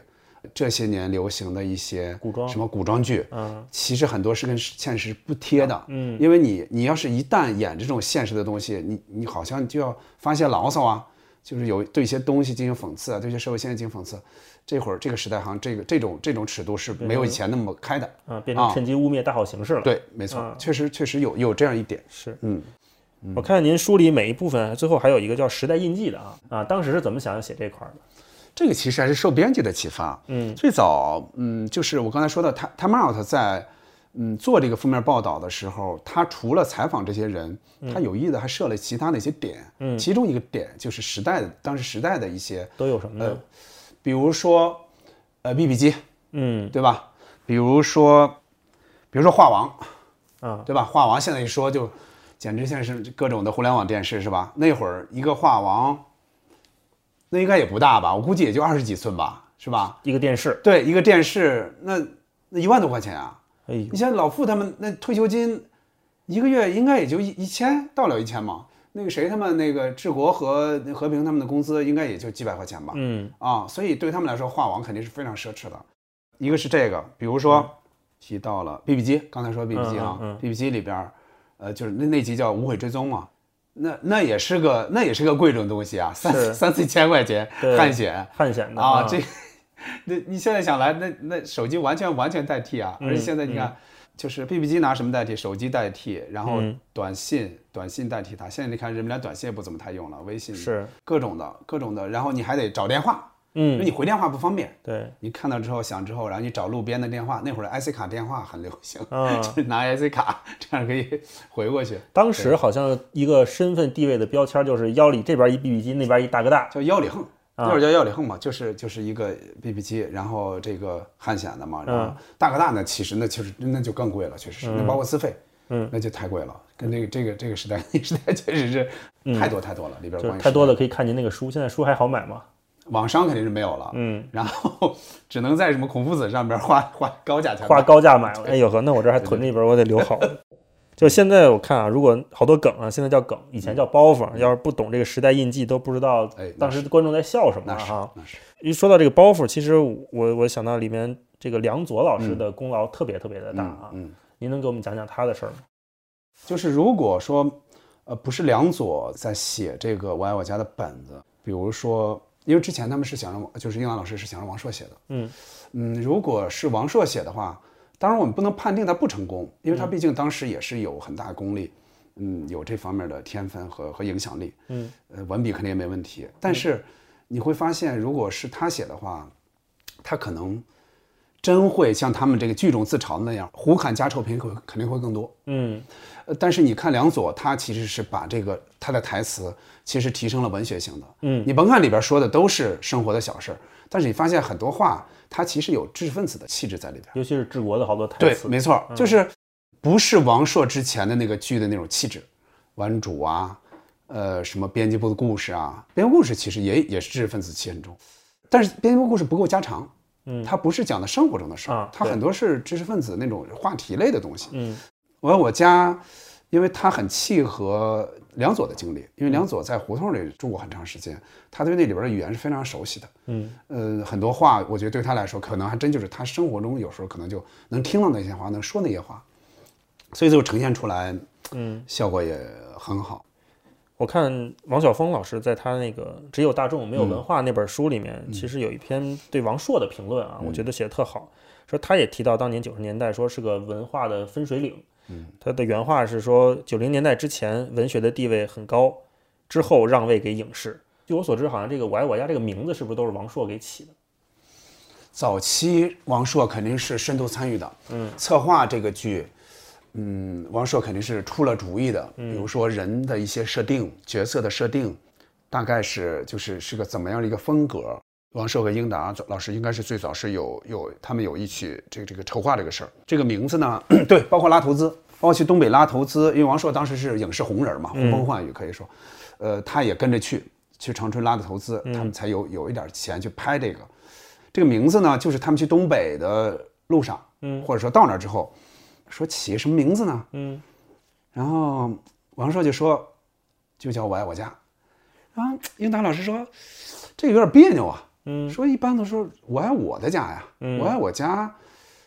这些年流行的一些古装什么古装剧，嗯，其实很多是跟现实不贴的。嗯因为你你要是一旦演这种现实的东西，你你好像就要发一些牢骚啊，就是有对一些东西进行讽刺啊，对一些社会现象进行讽刺。这会儿这个时代好像这个这种这种尺度是没有以前那么开的。啊，变成啊趁机污蔑大好形势了。对，没错，啊确实确实有有这样一点。是，嗯，我看您书里每一部分最后还有一个叫时代印记的啊啊，当时是怎么想要写这块儿的？这个其实还是受编辑的启发。嗯最早，嗯，就是我刚才说的，Time Time Out 在嗯做这个封面报道的时候，他除了采访这些人，他有意的还设了其他的一些点。嗯其中一个点就是时代的当时时代的一些，都有什么呢？呃比如说，呃，BB 机，嗯对吧？比如说，比如说画王，啊，对吧？画王现在一说就，简直像是各种的互联网电视是吧？那会儿一个画王，那应该也不大吧？我估计也就二十几寸吧，是吧？一个电视，对，一个电视，那那一万多块钱啊！你，像老傅他们那退休金，一个月应该也就一一千，到了一千嘛。那个谁他们那个治国和和平他们的工资应该也就几百块钱吧。嗯啊，所以对他们来说，画王肯定是非常奢侈的。一个是这个，比如说、提到了 BB 机，刚才说 BB 机啊、b b 机里边，呃，就是那那集叫《无悔追踪》嘛，那那也是个那也是个贵重东西啊，三三四千块钱对汉显汉显的啊，这那你现在想来，那那手机完全完全代替啊，而且嗯现在你看。就是 BB 机拿什么代替？手机代替，然后嗯短信，短信代替它。现在你看，人们连短信也不怎么太用了，微信是各种的，各种的。然后你还得找电话，嗯。你回电话不方便。对。你看到之后响之后，然后你找路边的电话，那会儿 IC 卡电话很流行，啊。就是拿 IC 卡这样可以 回过去，当时好像一个身份地位的标签就是腰里这边一 BB 机，那边一大哥大。叫腰里横，啊。那会儿叫腰里横嘛，就是就是一个 BB 机，然后这个汉显的嘛，然后嗯。大哥大呢，其实那就是那就更贵了，确实是，那包括资费，嗯。那就太贵了，跟这个这个这个时代 那个时代确实是太多太多了，里边就关于时代，是太多了可以看您那个书，现在书还好买吗？网商肯定是没有了，嗯，然后只能在什么孔夫子上边花 花高价钱花高价买了。哎呦呵，那我这还囤着一本，我得留好。就现在我看啊，如果好多梗啊，现在叫梗，以前叫包袱。要是不懂这个时代印记，都不知道哎当时观众在笑什么那是哈。那是，一说到这个包袱，其实我我想到里面这个梁左老师的功劳特别特别的大啊。嗯。嗯您能给我们讲讲他的事儿吗？就是如果说，呃，不是梁左在写这个《我爱我家》的本子，比如说，因为之前他们是想让，就是英兰老师是想让王朔写的，嗯。嗯，如果是王朔写的话，当然我们不能判定他不成功，因为他毕竟当时也是有很大功力，嗯，有这方面的天分和和影响力，嗯，呃，文笔肯定也没问题。但是你会发现，如果是他写的话，他可能真会像他们这个聚众自嘲的那样，胡侃加臭贫会肯定会更多。嗯。呃，但是你看梁左，他其实是把这个他的台词其实提升了文学性的。嗯。你甭看里边说的都是生活的小事儿，但是你发现很多话，他其实有知识分子的气质在里边。尤其是治国的好多台对，词，没错，嗯就是不是王朔之前的那个剧的那种气质，顽主啊，呃，什么编辑部的故事啊，编辑部故事其实也也是知识分子气很重，但是编辑部故事不够家常，嗯。它不是讲的生活中的事儿，它很多是知识分子那种话题类的东西。嗯我我家，因为它很契合梁左的经历，因为梁左在胡同里住过很长时间，他对那里边的语言是非常熟悉的。嗯呃，很多话，我觉得对他来说，可能还真就是他生活中有时候可能就能听到那些话，能说那些话，所以就呈现出来，嗯，效果也很好。我看王晓峰老师在他那个《只有大众没有文化》那本书里面，其实有一篇对王朔的评论啊，我觉得写的特好。说他也提到当年九十年代说是个文化的分水岭。嗯，他的原话是说，九零年代之前文学的地位很高，之后让位给影视。据我所知，好像这个“我爱我家”这个名字是不是都是王朔给起的？早期王朔肯定是深度参与的，嗯，策划这个剧，嗯，王朔肯定是出了主意的。嗯比如说人的一些设定、角色的设定，大概是就是是个怎么样的一个风格。王朔和英达老师应该是最早是有有他们有一起这个这个筹划这个事儿。这个名字呢，对，包括拉投资，包括去东北拉投资，因为王朔当时是影视红人嘛，呼风唤雨可以说，呃，他也跟着去去长春拉的投资，他们才有有一点钱去拍这个。这个名字呢，就是他们去东北的路上，嗯或者说到那儿之后，说起什么名字呢？嗯然后王朔就说，就叫我爱我家。然后英达老师说，这有点别扭啊。嗯说一般都说我爱我的家呀，嗯我爱我家。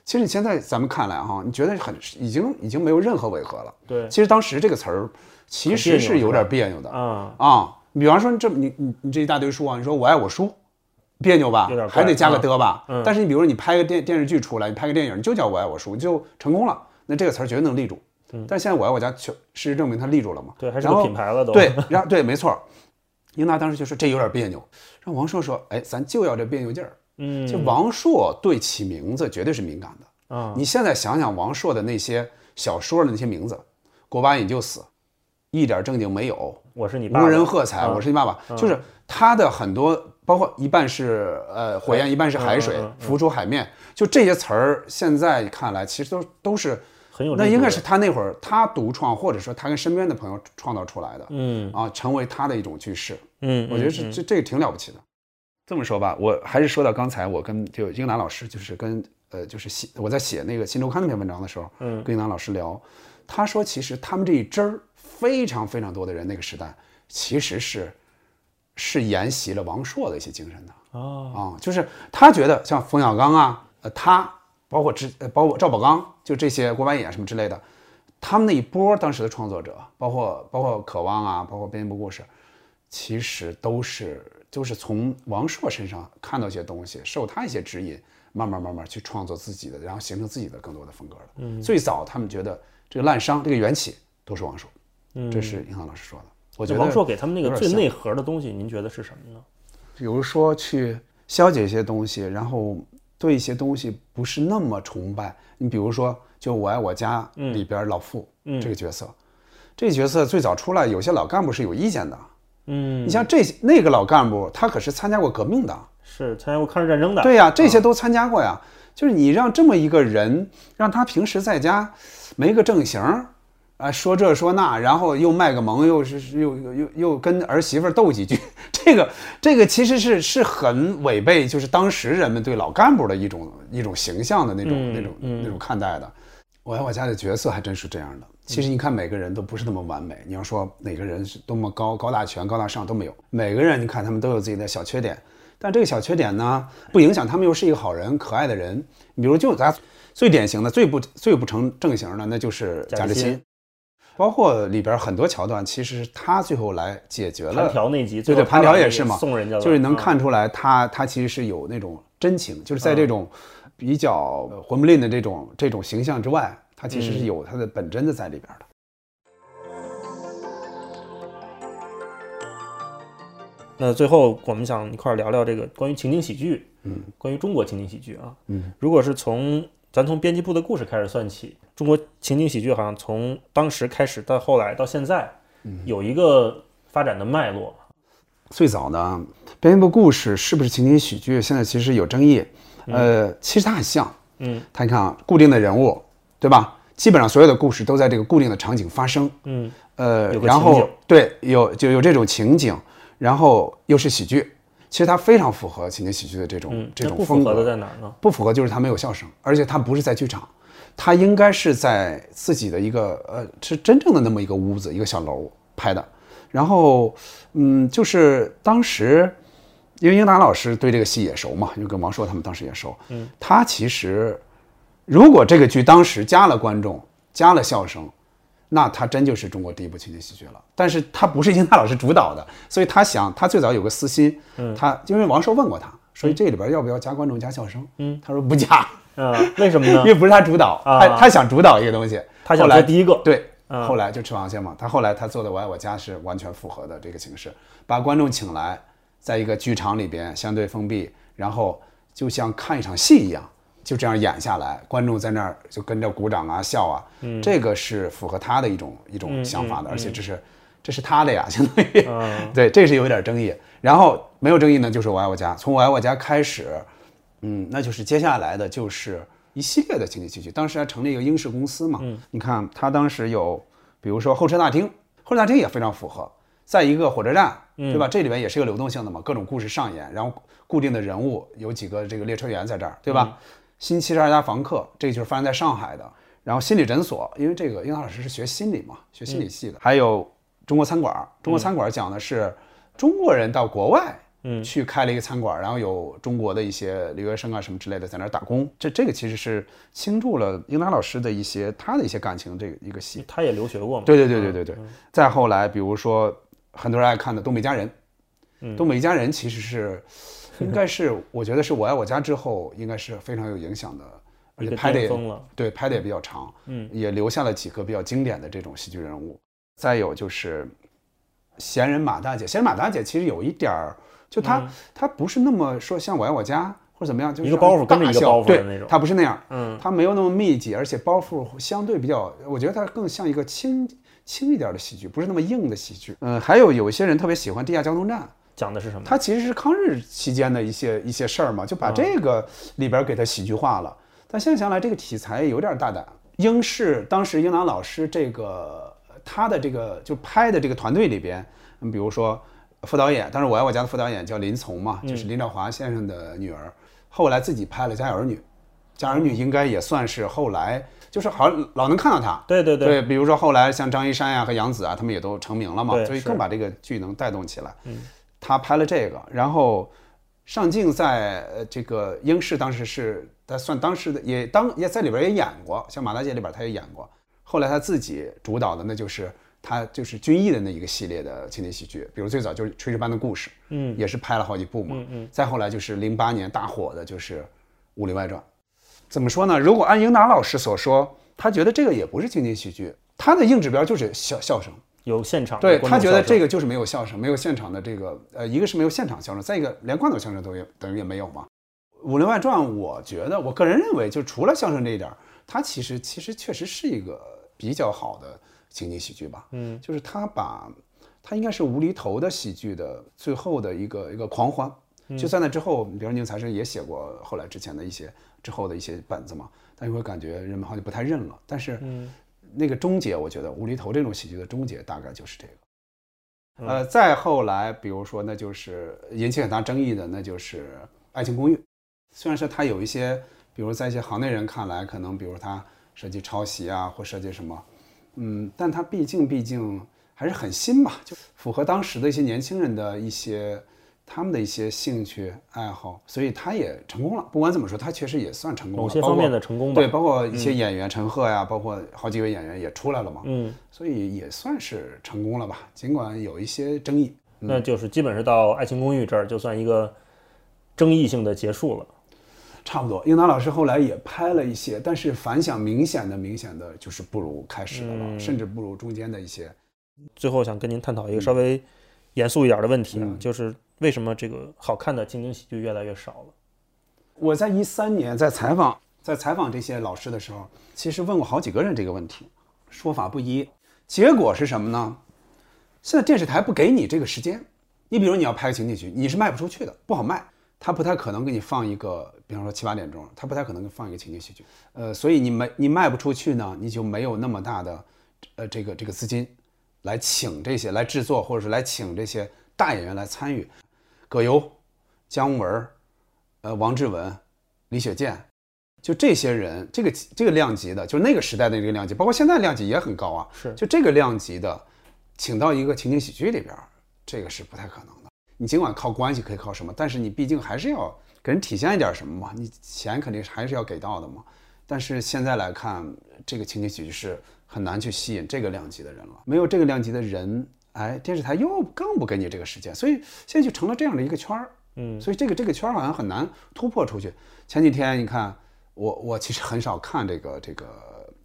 其实你现在咱们看来哈，你觉得很已经已经没有任何违和了。对其实当时这个词儿其实是有点别扭的啊，啊。比方说你这你你你这一大堆书啊，你说我爱我书，别扭吧还得加个啊的吧。嗯但是你比如说你拍个电电视剧出来，你拍个电影，你就叫我爱我书，就成功了。那这个词儿绝对能立住。但现在我爱我家，确事实证明它立住了嘛。对，还是个品牌了都。对，然后对，没错。英达当时就说这有点别扭，让王朔说，哎，咱就要这别扭劲儿。嗯，就王朔对起名字绝对是敏感的。啊，你现在想想王朔的那些小说的那些名字，过把瘾就死，一点正经没有，我是你爸爸，无人喝彩，啊我是你爸爸，就是他的很多，包括一半是呃火焰，一半是海水嗯嗯嗯，嗯浮出海面，就这些词儿，现在看来其实都都是很有那应该是他那会儿他独创，或者说他跟身边的朋友创造出来的，嗯啊，成为他的一种句式。嗯，我觉得是这这个挺了不起的。这么说吧，我还是说到刚才我跟就英南老师，就是跟呃就是写我在写那个《新周刊》那篇文章的时候，嗯跟英南老师聊，他说其实他们这一支儿非常非常多的人那个时代其实是是沿袭了王朔的一些精神的啊啊，就是他觉得像冯小刚啊，呃他包括之呃包括赵宝刚，就这些郭白野啊什么之类的，他们那一波当时的创作者，包括包括渴望啊，包括编辑部故事。其实都是就是从王朔身上看到一些东西，受他一些指引，慢慢慢慢去创作自己的，然后形成自己的更多的风格的。嗯最早他们觉得这个烂商这个缘起都是王朔，嗯这是银行老师说的。我觉得王朔给他们那个最内核的东西，您觉得是什么呢？比如说去消解一些东西，然后对一些东西不是那么崇拜。你比如说，就《我爱我家》里边老傅、嗯这个角色，这个角色最早出来，有些老干部是有意见的。嗯，你像这些那个老干部，他可是参加过革命的，是参加过抗日战争的，对呀、这些都参加过呀。就是你让这么一个人，让他平时在家没个正形儿，啊，说这说那，然后又卖个萌，又是又又又又跟儿媳妇儿斗几句，这个这个其实是是很违背，就是当时人们对老干部的一种一种形象的那种、嗯那种嗯那种看待的。我爱我家的角色还真是这样的。其实你看每个人都不是那么完美，你要说哪个人是多么高高大全、高大上都没有，每个人你看他们都有自己的小缺点，但这个小缺点呢，不影响他们又是一个好人、可爱的人。你比如就咱最典型的、最不最不成正形的，那就是贾志新新。包括里边很多桥段，其实是他最后来解决了。盘条那集对对，盘条也是嘛，送人家就是能嗯看出来他他其实是有那种真情，就是在这种比较混不吝的这种这种形象之外，他其实是嗯有它的本真的在里边的。那最后我们想一块儿聊聊这个关于情景喜剧，嗯，关于中国情景喜剧啊，嗯，如果是从咱从编辑部的故事开始算起，中国情景喜剧好像从当时开始到后来到现在，嗯有一个发展的脉络。最早呢编辑部故事是不是情景喜剧？现在其实有争议。呃，其实它很像。嗯，它你看啊，固定的人物，对吧？基本上所有的故事都在这个固定的场景发生。嗯，呃，然后对有就有这种情景，然后又是喜剧，其实它非常符合情景喜剧的这种、嗯，这种风格。不符合的在哪儿呢？不符合就是它没有笑声，而且它不是在剧场，它应该是在自己的一个呃，是真正的那么一个屋子，一个小楼拍的。然后，嗯，就是当时，因为英达老师对这个戏也熟嘛，因为跟王朔他们当时也熟，嗯，他其实如果这个剧当时加了观众，加了笑声，那他真就是中国第一部情景喜剧了。但是他不是英达老师主导的，所以他想，他最早有个私心，嗯他因为王朔问过他，所以这里边要不要加观众加笑声？嗯，他说不加，啊，为什么呢 因？为不是他主导，啊他他想主导一个东西，他想来第一个对，啊后来就吃螃蟹嘛。他后来他做的《我爱我家》是完全符合的这个形式，把观众请来，在一个剧场里边相对封闭，然后就像看一场戏一样，就这样演下来，观众在那儿就跟着鼓掌啊、笑啊，嗯这个是符合他的一种一种嗯想法的，嗯而且这是这是他的呀，相当于。嗯 对，这是有一点争议。然后没有争议呢，就是《我爱我家》。从《我爱我家》开始，嗯，那就是接下来的就是一系列的情景喜剧。当时还成立一个英式公司嘛，嗯你看他当时有，比如说候车大厅，候车大厅也非常符合，在一个火车站，嗯对吧？这里边也是一个流动性的嘛，各种故事上演，然后固定的人物有几个这个列车员在这儿，对吧？新七十二家房客，这个就是发生在上海的。然后心理诊所，因为这个英达老师是学心理嘛，学心理系的。还有中国餐馆，中国餐馆讲的是中国人到国外，嗯去开了一个餐馆，然后有中国的一些留学生啊什么之类的在那儿打工。这这个其实是倾注了英达老师的一些他的一些感情这个一个戏。他也留学过嘛？对对对对对对嗯。再后来，比如说很多人爱看的《东北一家人》，嗯东北一家人》其实是 应该是我觉得是我爱我家之后应该是非常有影响的，而且拍的也对拍的也比较长，嗯。也留下了几个比较经典的这种喜剧人物。再有就是闲人马大姐，闲人马大姐其实有一点儿，就她、她不是那么说像我爱我家或者怎么样，就是嗯一个包袱跟着一个包袱的那种。她不是那样，嗯。它没有那么密集，而且包袱相对比较，我觉得她更像一个轻轻一点的喜剧，不是那么硬的喜剧。嗯，还有有一些人特别喜欢地下交通站，讲的是什么？它其实是抗日期间的一些一些事儿嘛，就把这个里边给它喜剧化了。但现在想来，这个题材有点大胆。英式当时英达老师这个他的这个就拍的这个团队里边，嗯，比如说副导演，当时我爱我家的副导演叫林从嘛，就是林兆华先生的女儿，后来自己拍了《家有儿女》，《家有儿女》应该也算是后来就是好像老能看到他。对对对，比如说后来像张一山呀、和杨紫啊，他们也都成名了嘛，所以更把这个剧能带动起来。嗯，他拍了这个，然后上镜在呃这个英视当时是他算当时的也当也在里边也演过，像马大姐里边他也演过。后来他自己主导的那就是他就是军艺的那一个系列的情景喜剧，比如最早就是《炊事班的故事》，嗯也是拍了好几部嘛。嗯嗯再后来就是零八年大火的就是《武林外传》。怎么说呢？如果按英达老师所说，他觉得这个也不是情景喜剧，他的硬指标就是笑笑声。有现场对他觉得这个就是没有笑声，没有现场的这个呃，一个是没有现场笑声，再一个连罐头相声都也等于也没有嘛。《武林外传》，我觉得我个人认为，就除了相声这一点儿，它其实其实确实是一个比较好的情景喜剧吧。嗯就是他把他应该是无厘头的喜剧的最后的一个一个狂欢。嗯就在那之后，比如宁财神也写过后来之前的一些之后的一些本子嘛，但你会感觉人们好像不太认了。但是嗯那个终结，我觉得无厘头这种喜剧的终结大概就是这个。嗯呃，再后来，比如说，那就是引起很大争议的，那就是《爱情公寓》。虽然说它有一些，比如在一些行内人看来，可能比如它涉及抄袭啊，或涉及什么，嗯，但它毕竟毕竟还是很新吧，就符合当时的一些年轻人的一些他们的一些兴趣爱好，所以他也成功了。不管怎么说，他确实也算成功了。某些方面的成功吧对，包括一些嗯演员陈赫呀，包括好几位演员也出来了嘛。嗯，所以也算是成功了吧，尽管有一些争议。那就是基本是到《爱情公寓》这儿就算一个争议性的结束了。差不多，英达老师后来也拍了一些，但是反响明显的、明显的就是不如开始的了，嗯甚至不如中间的一些。最后想跟您探讨一个稍微严肃一点的问题啊，嗯就是为什么这个好看的情景喜剧越来越少了？我在一三年在采访在采访这些老师的时候，其实问过好几个人这个问题，说法不一。结果是什么呢？现在电视台不给你这个时间。你比如你要拍个情景剧，你是卖不出去的，不好卖。他不太可能给你放一个，比方说七八点钟，他不太可能给你放一个情景喜剧。呃，所以你没你卖不出去呢，你就没有那么大的，呃，这个这个资金，来请这些来制作，或者是来请这些大演员来参与。葛优、姜文、呃，王志文、李雪健，就这些人，这个这个量级的，就是那个时代的这个量级，包括现在量级也很高啊。是，就这个量级的，请到一个情景喜剧里边，这个是不太可能的。你尽管靠关系可以靠什么，但是你毕竟还是要给人体现一点什么嘛。你钱肯定还是要给到的嘛。但是现在来看，这个情景喜剧是很难去吸引这个量级的人了。没有这个量级的人，哎，电视台又更不给你这个时间，所以现在就成了这样的一个圈儿。嗯，所以这个这个圈儿好像很难突破出去。前几天你看，我我其实很少看这个这个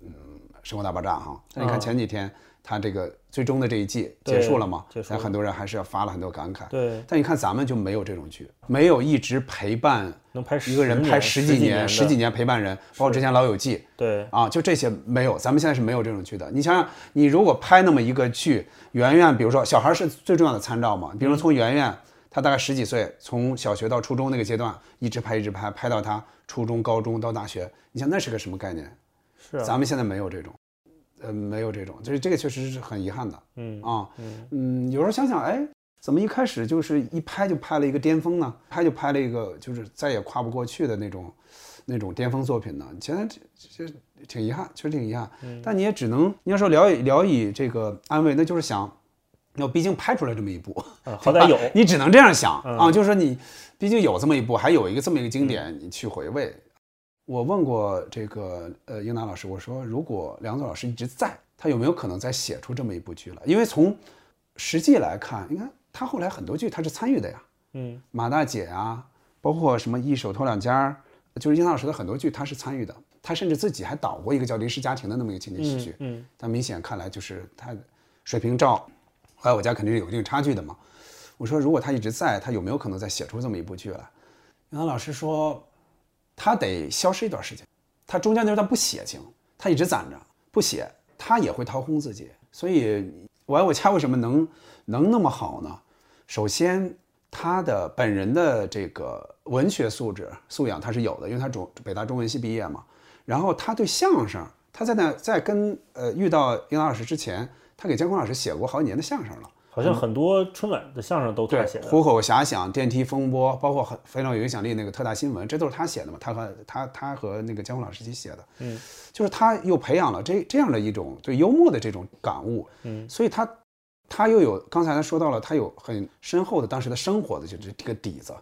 嗯《生活大爆炸》哈，但你看前几天。他这个最终的这一季结束了嘛？但很多人还是要发了很多感慨。对。但你看咱们就没有这种剧，没有一直陪伴能拍一个人拍十几年、十几年陪伴人，包括之前《老友记》。对。啊，就这些没有，咱们现在是没有这种剧的。你想想，你如果拍那么一个剧，圆圆，比如说小孩是最重要的参照嘛？比如从圆圆，他大概十几岁，从小学到初中那个阶段，一直拍一直拍，拍到他初中、高中到大学，你想那是个什么概念？是。咱们现在没有这种。呃，没有这种，就是这个确实是很遗憾的。嗯啊，嗯有时候想想，哎，怎么一开始就是一拍就拍了一个巅峰呢？拍就拍了一个就是再也跨不过去的那种那种巅峰作品呢？现在这这挺遗憾，确实挺遗憾。但你也只能你要说聊以聊以这个安慰，那就是想，那毕竟拍出来这么一部，好歹有，你只能这样想啊，就是说你毕竟有这么一部，还有一个这么一个经典，你去回味。我问过这个呃英达老师，我说如果梁左老师一直在，他有没有可能再写出这么一部剧来？因为从实际来看，你看他后来很多剧他是参与的呀，嗯，马大姐啊，包括什么一手偷两家，就是英达老师的很多剧他是参与的，他甚至自己还导过一个叫《临时家庭》的那么一个情景喜剧，嗯，但明显看来就是他水平照，来我家肯定是有一定差距的嘛。我说如果他一直在，他有没有可能再写出这么一部剧来？英达老师说。他得消失一段时间，他中间那段不写行，他一直攒着不写，他也会掏空自己。所以，我爱我家为什么能能那么好呢？首先，他的本人的这个文学素质素养他是有的，因为他中北大中文系毕业嘛。然后他对相声，他在那在跟呃遇到英达老师之前，他给姜昆老师写过好几年的相声了。好像很多春晚的相声都他写的，虎口遐想、电梯风波，包括很非常有影响力那个特大新闻，这都是他写的嘛？他和他他和那个姜昆老师一起写的，嗯，就是他又培养了这这样的一种对幽默的这种感悟，嗯，所以他他又有刚才他说到了，他有很深厚的当时的生活的就这这个底子，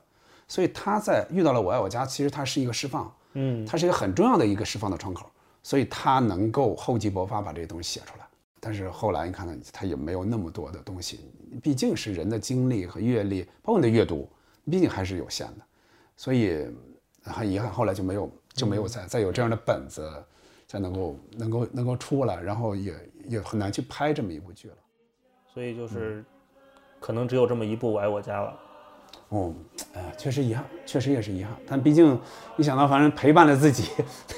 所以他在遇到了我爱我家，其实他是一个释放，嗯，他是一个很重要的一个释放的窗口，所以他能够厚积薄发把这些东西写出来。但是后来你看呢，他也没有那么多的东西，毕竟是人的经历和阅历，包括你的阅读，毕竟还是有限的，所以很遗憾，后来就没有就没有再再有这样的本子，再能够能够能够出来，然后也也很难去拍这么一部剧了。所以就是可能只有这么一部《我爱我家》了。哦，哎呀，确实遗憾，确实也是遗憾。但毕竟一想到，反正陪伴了自己，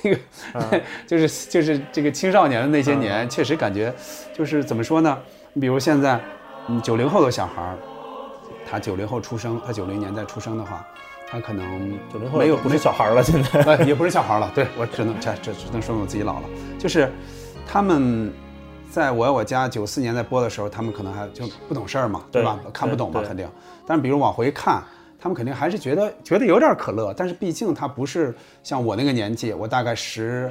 那个 就是就是这个青少年的那些年，确实感觉就是怎么说呢？你比如现在，嗯，九零后的小孩儿，他九零后出生，他九零年代出生的话，他可能九零后没有不是小孩了，现在也不是小孩 了。对我只能这这只能说明我自己老了。就是他们在我我家九四年在播的时候，他们可能还就不懂事儿嘛，对吧？看不懂嘛，肯定。但是，比如往回看，他们肯定还是觉得觉得有点可乐。但是，毕竟他不是像我那个年纪，我大概十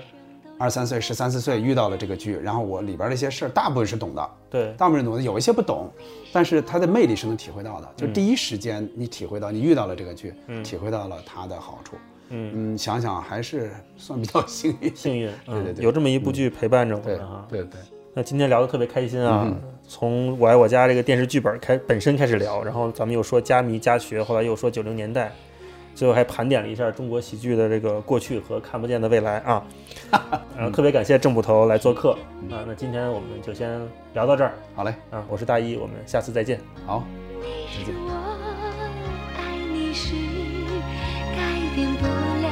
二三岁、十三四岁遇到了这个剧，然后我里边那些事儿大部分是懂的，对，大部分懂的，有一些不懂，但是它的魅力是能体会到的。就第一时间你体会到，你遇到了这个剧，嗯体会到了它的好处。嗯嗯，想想还是算比较幸运，幸运，对对对，有这么一部剧陪伴着我对哈。对对。那今天聊得特别开心啊！从《我爱我家》这个电视剧本开本身开始聊，然后咱们又说加迷加学，后来又说九零年代，最后还盘点了一下中国喜剧的这个过去和看不见的未来啊！然后特别感谢郑捕头来做客、啊！那今天我们就先聊到这儿，好嘞！啊，我是大一，我们下次再见。好，再见。是改变不了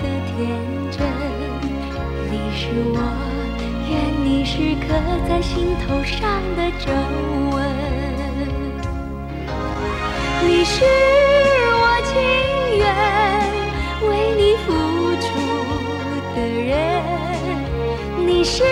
的天真，你是我。是刻在心头上的皱纹你是我情愿为你付出的人你是